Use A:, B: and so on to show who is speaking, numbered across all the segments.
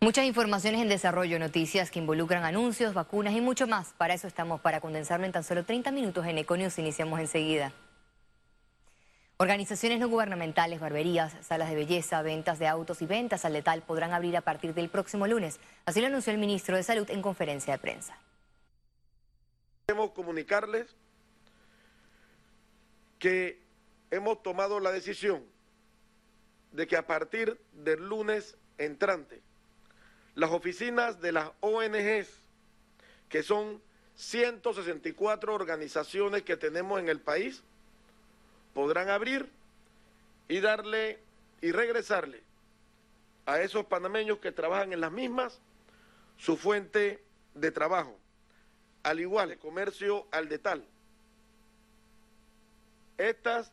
A: Muchas informaciones en desarrollo, noticias que involucran anuncios, vacunas y mucho más. Para eso estamos, para condensarlo en tan solo 30 minutos en Econius. Iniciamos enseguida. Organizaciones no gubernamentales, barberías, salas de belleza, ventas de autos y ventas al letal podrán abrir a partir del próximo lunes. Así lo anunció el ministro de Salud en conferencia de prensa.
B: Queremos comunicarles que hemos tomado la decisión de que a partir del lunes entrante las oficinas de las ONGs, que son 164 organizaciones que tenemos en el país, podrán abrir y darle y regresarle a esos panameños que trabajan en las mismas su fuente de trabajo, al igual el comercio al de tal. Estas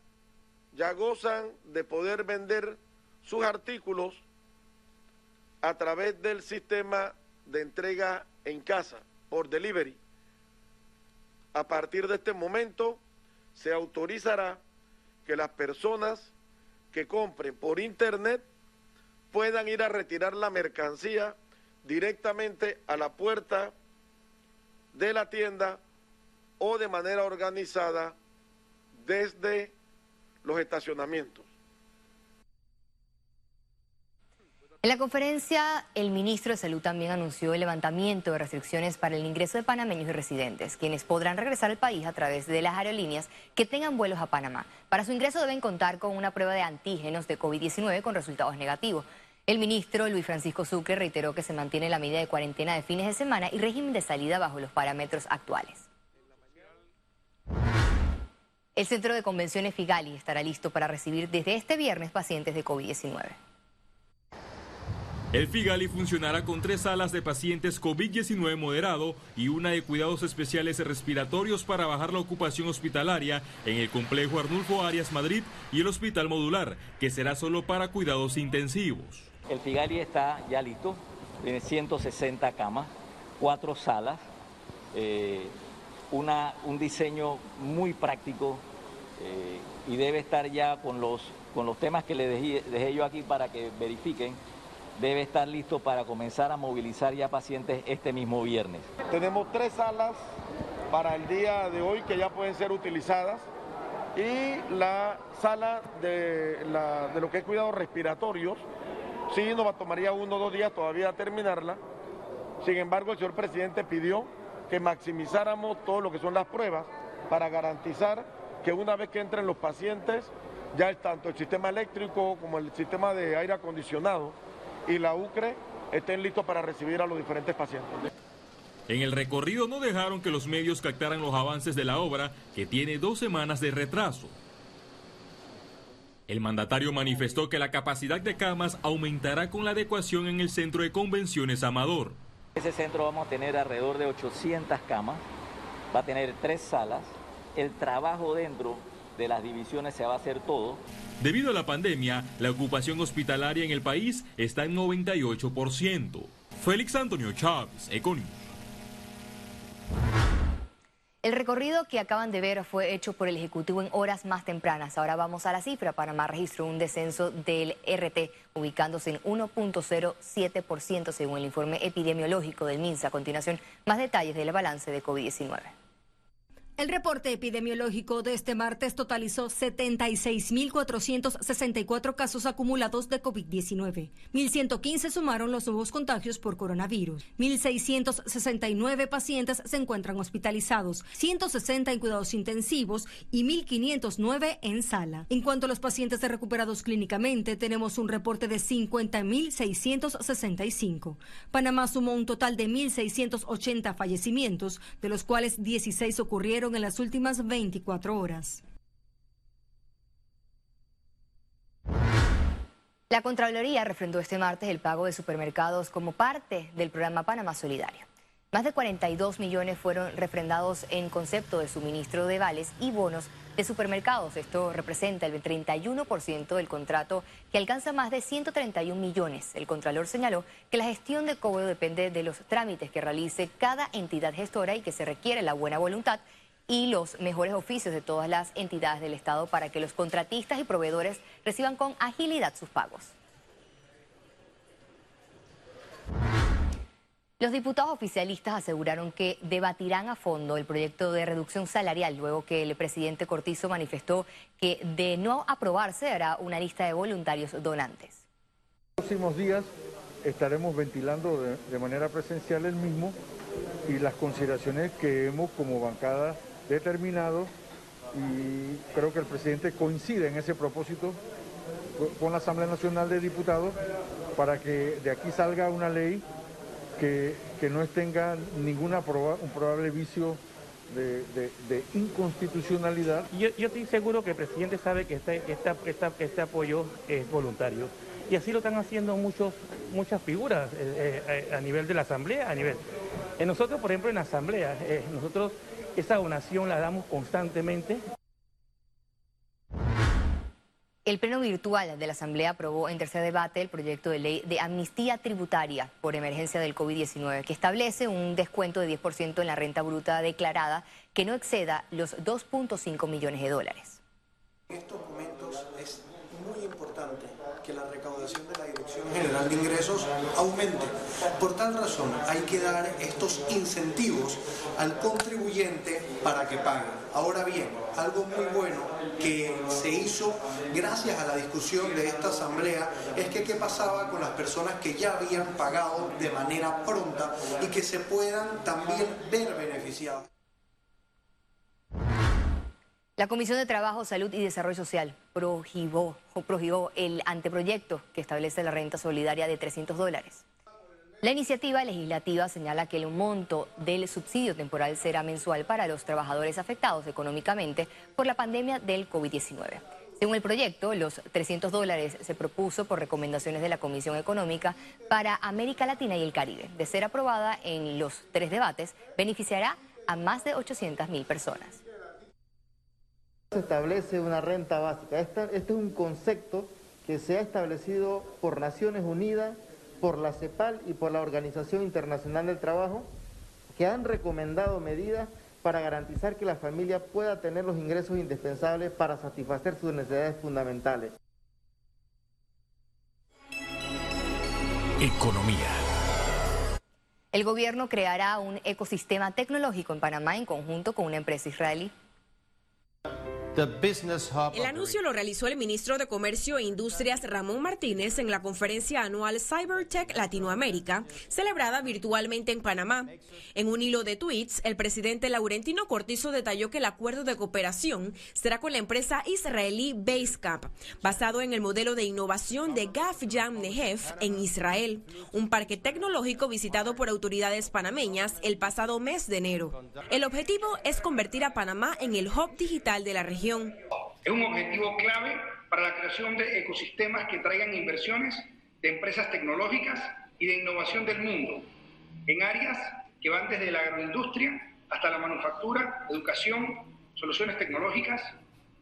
B: ya gozan de poder vender sus artículos a través del sistema de entrega en casa por delivery. A partir de este momento se autorizará que las personas que compren por internet puedan ir a retirar la mercancía directamente a la puerta de la tienda o de manera organizada desde los estacionamientos.
A: En la conferencia, el ministro de Salud también anunció el levantamiento de restricciones para el ingreso de panameños y residentes, quienes podrán regresar al país a través de las aerolíneas que tengan vuelos a Panamá. Para su ingreso deben contar con una prueba de antígenos de COVID-19 con resultados negativos. El ministro Luis Francisco Sucre reiteró que se mantiene la medida de cuarentena de fines de semana y régimen de salida bajo los parámetros actuales. El Centro de Convenciones Figali estará listo para recibir desde este viernes pacientes de COVID-19.
C: El Figali funcionará con tres salas de pacientes COVID-19 moderado y una de cuidados especiales respiratorios para bajar la ocupación hospitalaria en el complejo Arnulfo Arias Madrid y el hospital modular, que será solo para cuidados intensivos.
D: El Figali está ya listo, tiene 160 camas, cuatro salas, eh, una, un diseño muy práctico eh, y debe estar ya con los, con los temas que le dejé yo aquí para que verifiquen debe estar listo para comenzar a movilizar ya pacientes este mismo viernes.
B: Tenemos tres salas para el día de hoy que ya pueden ser utilizadas y la sala de, lo que es cuidados respiratorios, sí nos tomaría uno o dos días todavía terminarla. Sin embargo, el señor presidente pidió que maximizáramos todo lo que son las pruebas para garantizar que una vez que entren los pacientes, ya tanto el sistema eléctrico como el sistema de aire acondicionado y la UCRE estén listos para recibir a los diferentes pacientes.
C: En el recorrido no dejaron que los medios captaran los avances de la obra, que tiene dos semanas de retraso. El mandatario manifestó que la capacidad de camas aumentará con la adecuación en el centro de convenciones Amador.
D: Ese centro vamos a tener alrededor de 800 camas, va a tener tres salas, el trabajo dentro de las divisiones se va a hacer todo.
C: Debido a la pandemia, la ocupación hospitalaria en el país está en 98%. Félix Antonio Chávez, Econius.
A: El recorrido que acaban de ver fue hecho por el Ejecutivo en horas más tempranas. Ahora vamos a la cifra. Panamá registró un descenso del RT, ubicándose en 1.07% según el informe epidemiológico del MINSA. A continuación, más detalles del balance de COVID-19.
E: El reporte epidemiológico de este martes totalizó 76.464 casos acumulados de COVID-19. 1.115 sumaron los nuevos contagios por coronavirus. 1.669 pacientes se encuentran hospitalizados, 160 en cuidados intensivos y 1.509 en sala. En cuanto a los pacientes recuperados clínicamente, tenemos un reporte de 50.665. Panamá sumó un total de 1.680 fallecimientos, de los cuales 16 ocurrieron en las últimas 24 horas.
A: La Contraloría refrendó este martes el pago de supermercados como parte del programa Panamá Solidario. Más de 42 millones fueron refrendados en concepto de suministro de vales y bonos de supermercados. Esto representa el 31% del contrato que alcanza más de 131 millones. El Contralor señaló que la gestión de cobro depende de los trámites que realice cada entidad gestora y que se requiere la buena voluntad y los mejores oficios de todas las entidades del Estado para que los contratistas y proveedores reciban con agilidad sus pagos. Los diputados oficialistas aseguraron que debatirán a fondo el proyecto de reducción salarial luego que el presidente Cortizo manifestó que de no aprobarse hará una lista de voluntarios donantes.
F: En los próximos días estaremos ventilando de, manera presencial el mismo y las consideraciones que hemos como bancada determinado y creo que el presidente coincide en ese propósito con la Asamblea Nacional de Diputados para que de aquí salga una ley que, no tenga ninguna un probable vicio de, inconstitucionalidad.
G: Yo, yo, estoy seguro que el presidente sabe que este, este apoyo es voluntario. Y así lo están haciendo muchos, muchas figuras eh, eh, a nivel de la Asamblea, a nivel... En nosotros, por ejemplo, en la Asamblea, eh, nosotros esa donación la damos constantemente.
A: El Pleno Virtual de la Asamblea aprobó en tercer debate el proyecto de ley de amnistía tributaria por emergencia del COVID-19, que establece un descuento de 10% en la renta bruta declarada que no exceda los 2.5 millones de dólares.
H: Es muy importante que la recaudación de la Dirección General de Ingresos aumente. Por tal razón, hay que dar estos incentivos al contribuyente para que pague. Ahora bien, algo muy bueno que se hizo gracias a la discusión de esta asamblea es que qué pasaba con las personas que ya habían pagado de manera pronta y que se puedan también ver beneficiados.
A: La Comisión de Trabajo, Salud y Desarrollo Social prohibó, prohibó el anteproyecto que establece la renta solidaria de 300 dólares. La iniciativa legislativa señala que el monto del subsidio temporal será mensual para los trabajadores afectados económicamente por la pandemia del COVID-19. Según el proyecto, los 300 dólares se propuso por recomendaciones de la Comisión Económica para América Latina y el Caribe. De ser aprobada en los tres debates, beneficiará a más de 800 mil personas
I: se establece una renta básica. Este, es un concepto que se ha establecido por Naciones Unidas, por la CEPAL y por la Organización Internacional del Trabajo, que han recomendado medidas para garantizar que la familia pueda tener los ingresos indispensables para satisfacer sus necesidades fundamentales.
A: Economía. El gobierno creará un ecosistema tecnológico en Panamá en conjunto con una empresa israelí.
J: El anuncio lo realizó el ministro de Comercio e Industrias Ramón Martínez en la conferencia anual CyberTech Latinoamérica, celebrada virtualmente en Panamá. En un hilo de tweets, el presidente Laurentino Cortizo detalló que el acuerdo de cooperación será con la empresa israelí Basecamp, basado en el modelo de innovación de Gaf Yam Nehef en Israel, un parque tecnológico visitado por autoridades panameñas el pasado mes de enero. El objetivo es convertir a Panamá en el hub digital de la región
K: es un objetivo clave para la creación de ecosistemas que traigan inversiones de empresas tecnológicas y de innovación del mundo, en áreas que van desde la agroindustria hasta la manufactura, educación, soluciones tecnológicas,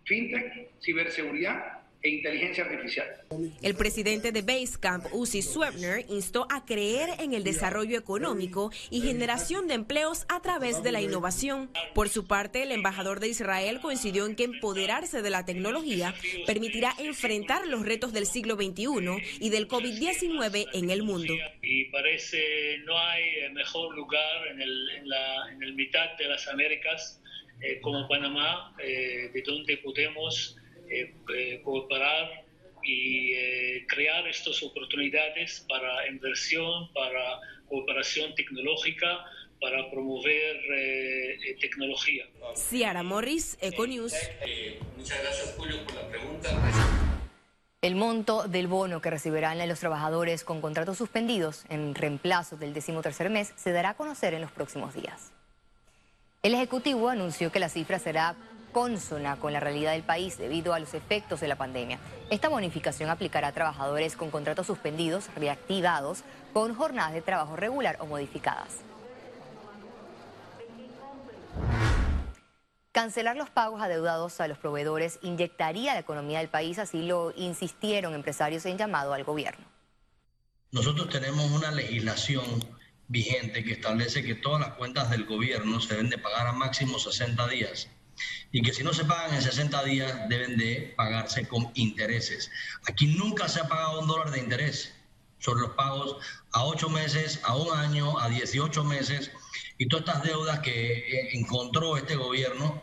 K: fintech, ciberseguridad e inteligencia artificial.
J: El presidente de Basecamp, Uzi Swebner, instó a creer en el desarrollo económico y generación de empleos a través de la innovación. Por su parte, el embajador de Israel coincidió en que empoderarse de la tecnología permitirá enfrentar los retos del siglo XXI y del COVID-19 en el mundo.
L: Y parece no hay mejor lugar en el, en la, en el mitad de las Américas eh, como Panamá, eh, de donde podemos eh, eh, cooperar y eh, crear estas oportunidades para inversión, para cooperación tecnológica, para promover tecnología.
J: Ciara Morris, Econews.
L: muchas gracias, Julio, por la pregunta.
A: El monto del bono que recibirán los trabajadores con contratos suspendidos en reemplazo del decimotercer mes se dará a conocer en los próximos días. El Ejecutivo anunció que la cifra será consona con la realidad del país debido a los efectos de la pandemia. Esta bonificación aplicará a trabajadores con contratos suspendidos, reactivados, con jornadas de trabajo regular o modificadas. Cancelar los pagos adeudados a los proveedores inyectaría la economía del país, así lo insistieron empresarios en llamado al gobierno.
M: Nosotros tenemos una legislación vigente que establece que todas las cuentas del gobierno se deben de pagar a máximo 60 días y que si no se pagan en 60 días deben de pagarse con intereses. Aquí nunca se ha pagado un dólar de interés sobre los pagos a 8 meses, a un año, a 18 meses y todas estas deudas que eh, encontró este gobierno.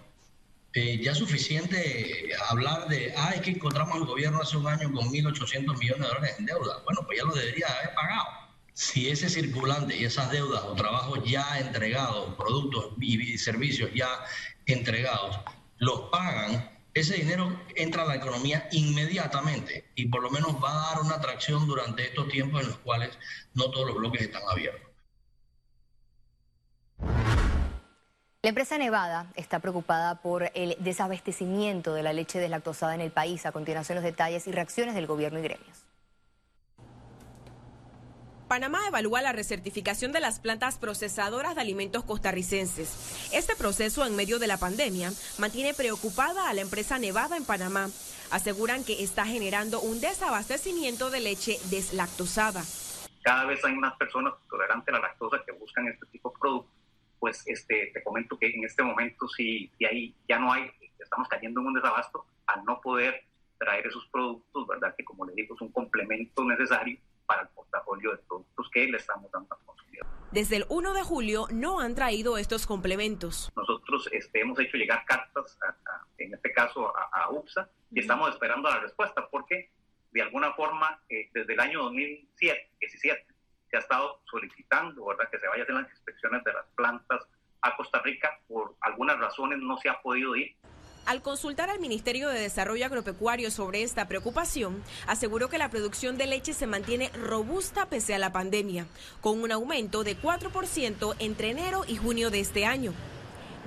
M: Eh, ya es suficiente hablar de, ah, es que encontramos al gobierno hace un año con 1.800 millones de dólares en deuda. Bueno, pues ya lo debería haber pagado. Si ese circulante y esas deudas o trabajos ya entregados, productos y servicios ya entregados, los pagan, ese dinero entra a la economía inmediatamente y por lo menos va a dar una atracción durante estos tiempos en los cuales no todos los bloques están abiertos.
A: La empresa Nevada está preocupada por el desabastecimiento de la leche deslactosada en el país. A continuación, los detalles y reacciones del gobierno y gremios.
J: Panamá evalúa la recertificación de las plantas procesadoras de alimentos costarricenses. Este proceso, en medio de la pandemia, mantiene preocupada a la empresa Nevada en Panamá. Aseguran que está generando un desabastecimiento de leche deslactosada.
N: Cada vez hay más personas tolerantes a la lactosa que buscan este tipo de productos. Pues este, te comento que en este momento sí, ahí ya no hay, estamos cayendo en un desabasto al no poder traer esos productos, ¿verdad? Que como les digo, es un complemento necesario para el portafolio de productos que le estamos dando al consumidor.
J: Desde el 1 de julio no han traído estos complementos.
N: Nosotros este, hemos hecho llegar cartas, en este caso a, UPSA, y estamos esperando la respuesta porque de alguna forma eh, desde el año 2017 se ha estado solicitando ¿verdad? que se vayan a hacer las inspecciones de las plantas a Costa Rica. Por algunas razones no se ha podido ir.
J: Al consultar al Ministerio de Desarrollo Agropecuario sobre esta preocupación, aseguró que la producción de leche se mantiene robusta pese a la pandemia, con un aumento de 4% entre enero y junio de este año.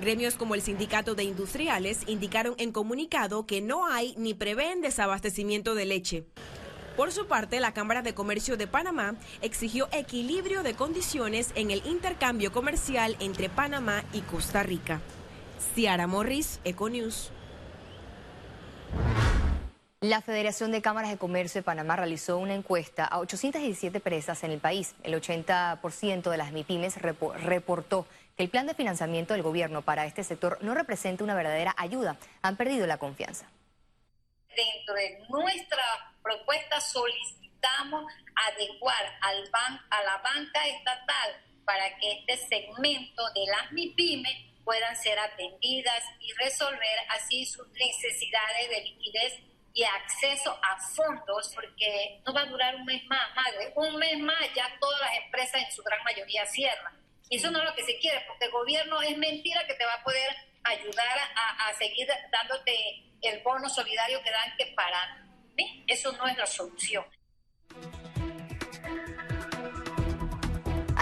J: Gremios como el Sindicato de Industriales indicaron en comunicado que no hay ni prevén desabastecimiento de leche. Por su parte, la Cámara de Comercio de Panamá exigió equilibrio de condiciones en el intercambio comercial entre Panamá y Costa Rica. Ciara Morris, Econews.
A: La Federación de Cámaras de Comercio de Panamá realizó una encuesta a 817 empresas en el país. El 80% de las MIPIMES reportó que el plan de financiamiento del gobierno para este sector no representa una verdadera ayuda. Han perdido la confianza.
O: Dentro de nuestra propuesta solicitamos adecuar al a la banca estatal para que este segmento de las MIPIMES puedan ser atendidas y resolver así sus necesidades de liquidez y acceso a fondos, porque no va a durar un mes más, madre. Un mes más ya todas las empresas en su gran mayoría cierran. Y eso no es lo que se quiere, porque el gobierno es mentira que te va a poder ayudar a, seguir dándote el bono solidario que dan que para eso no es la solución.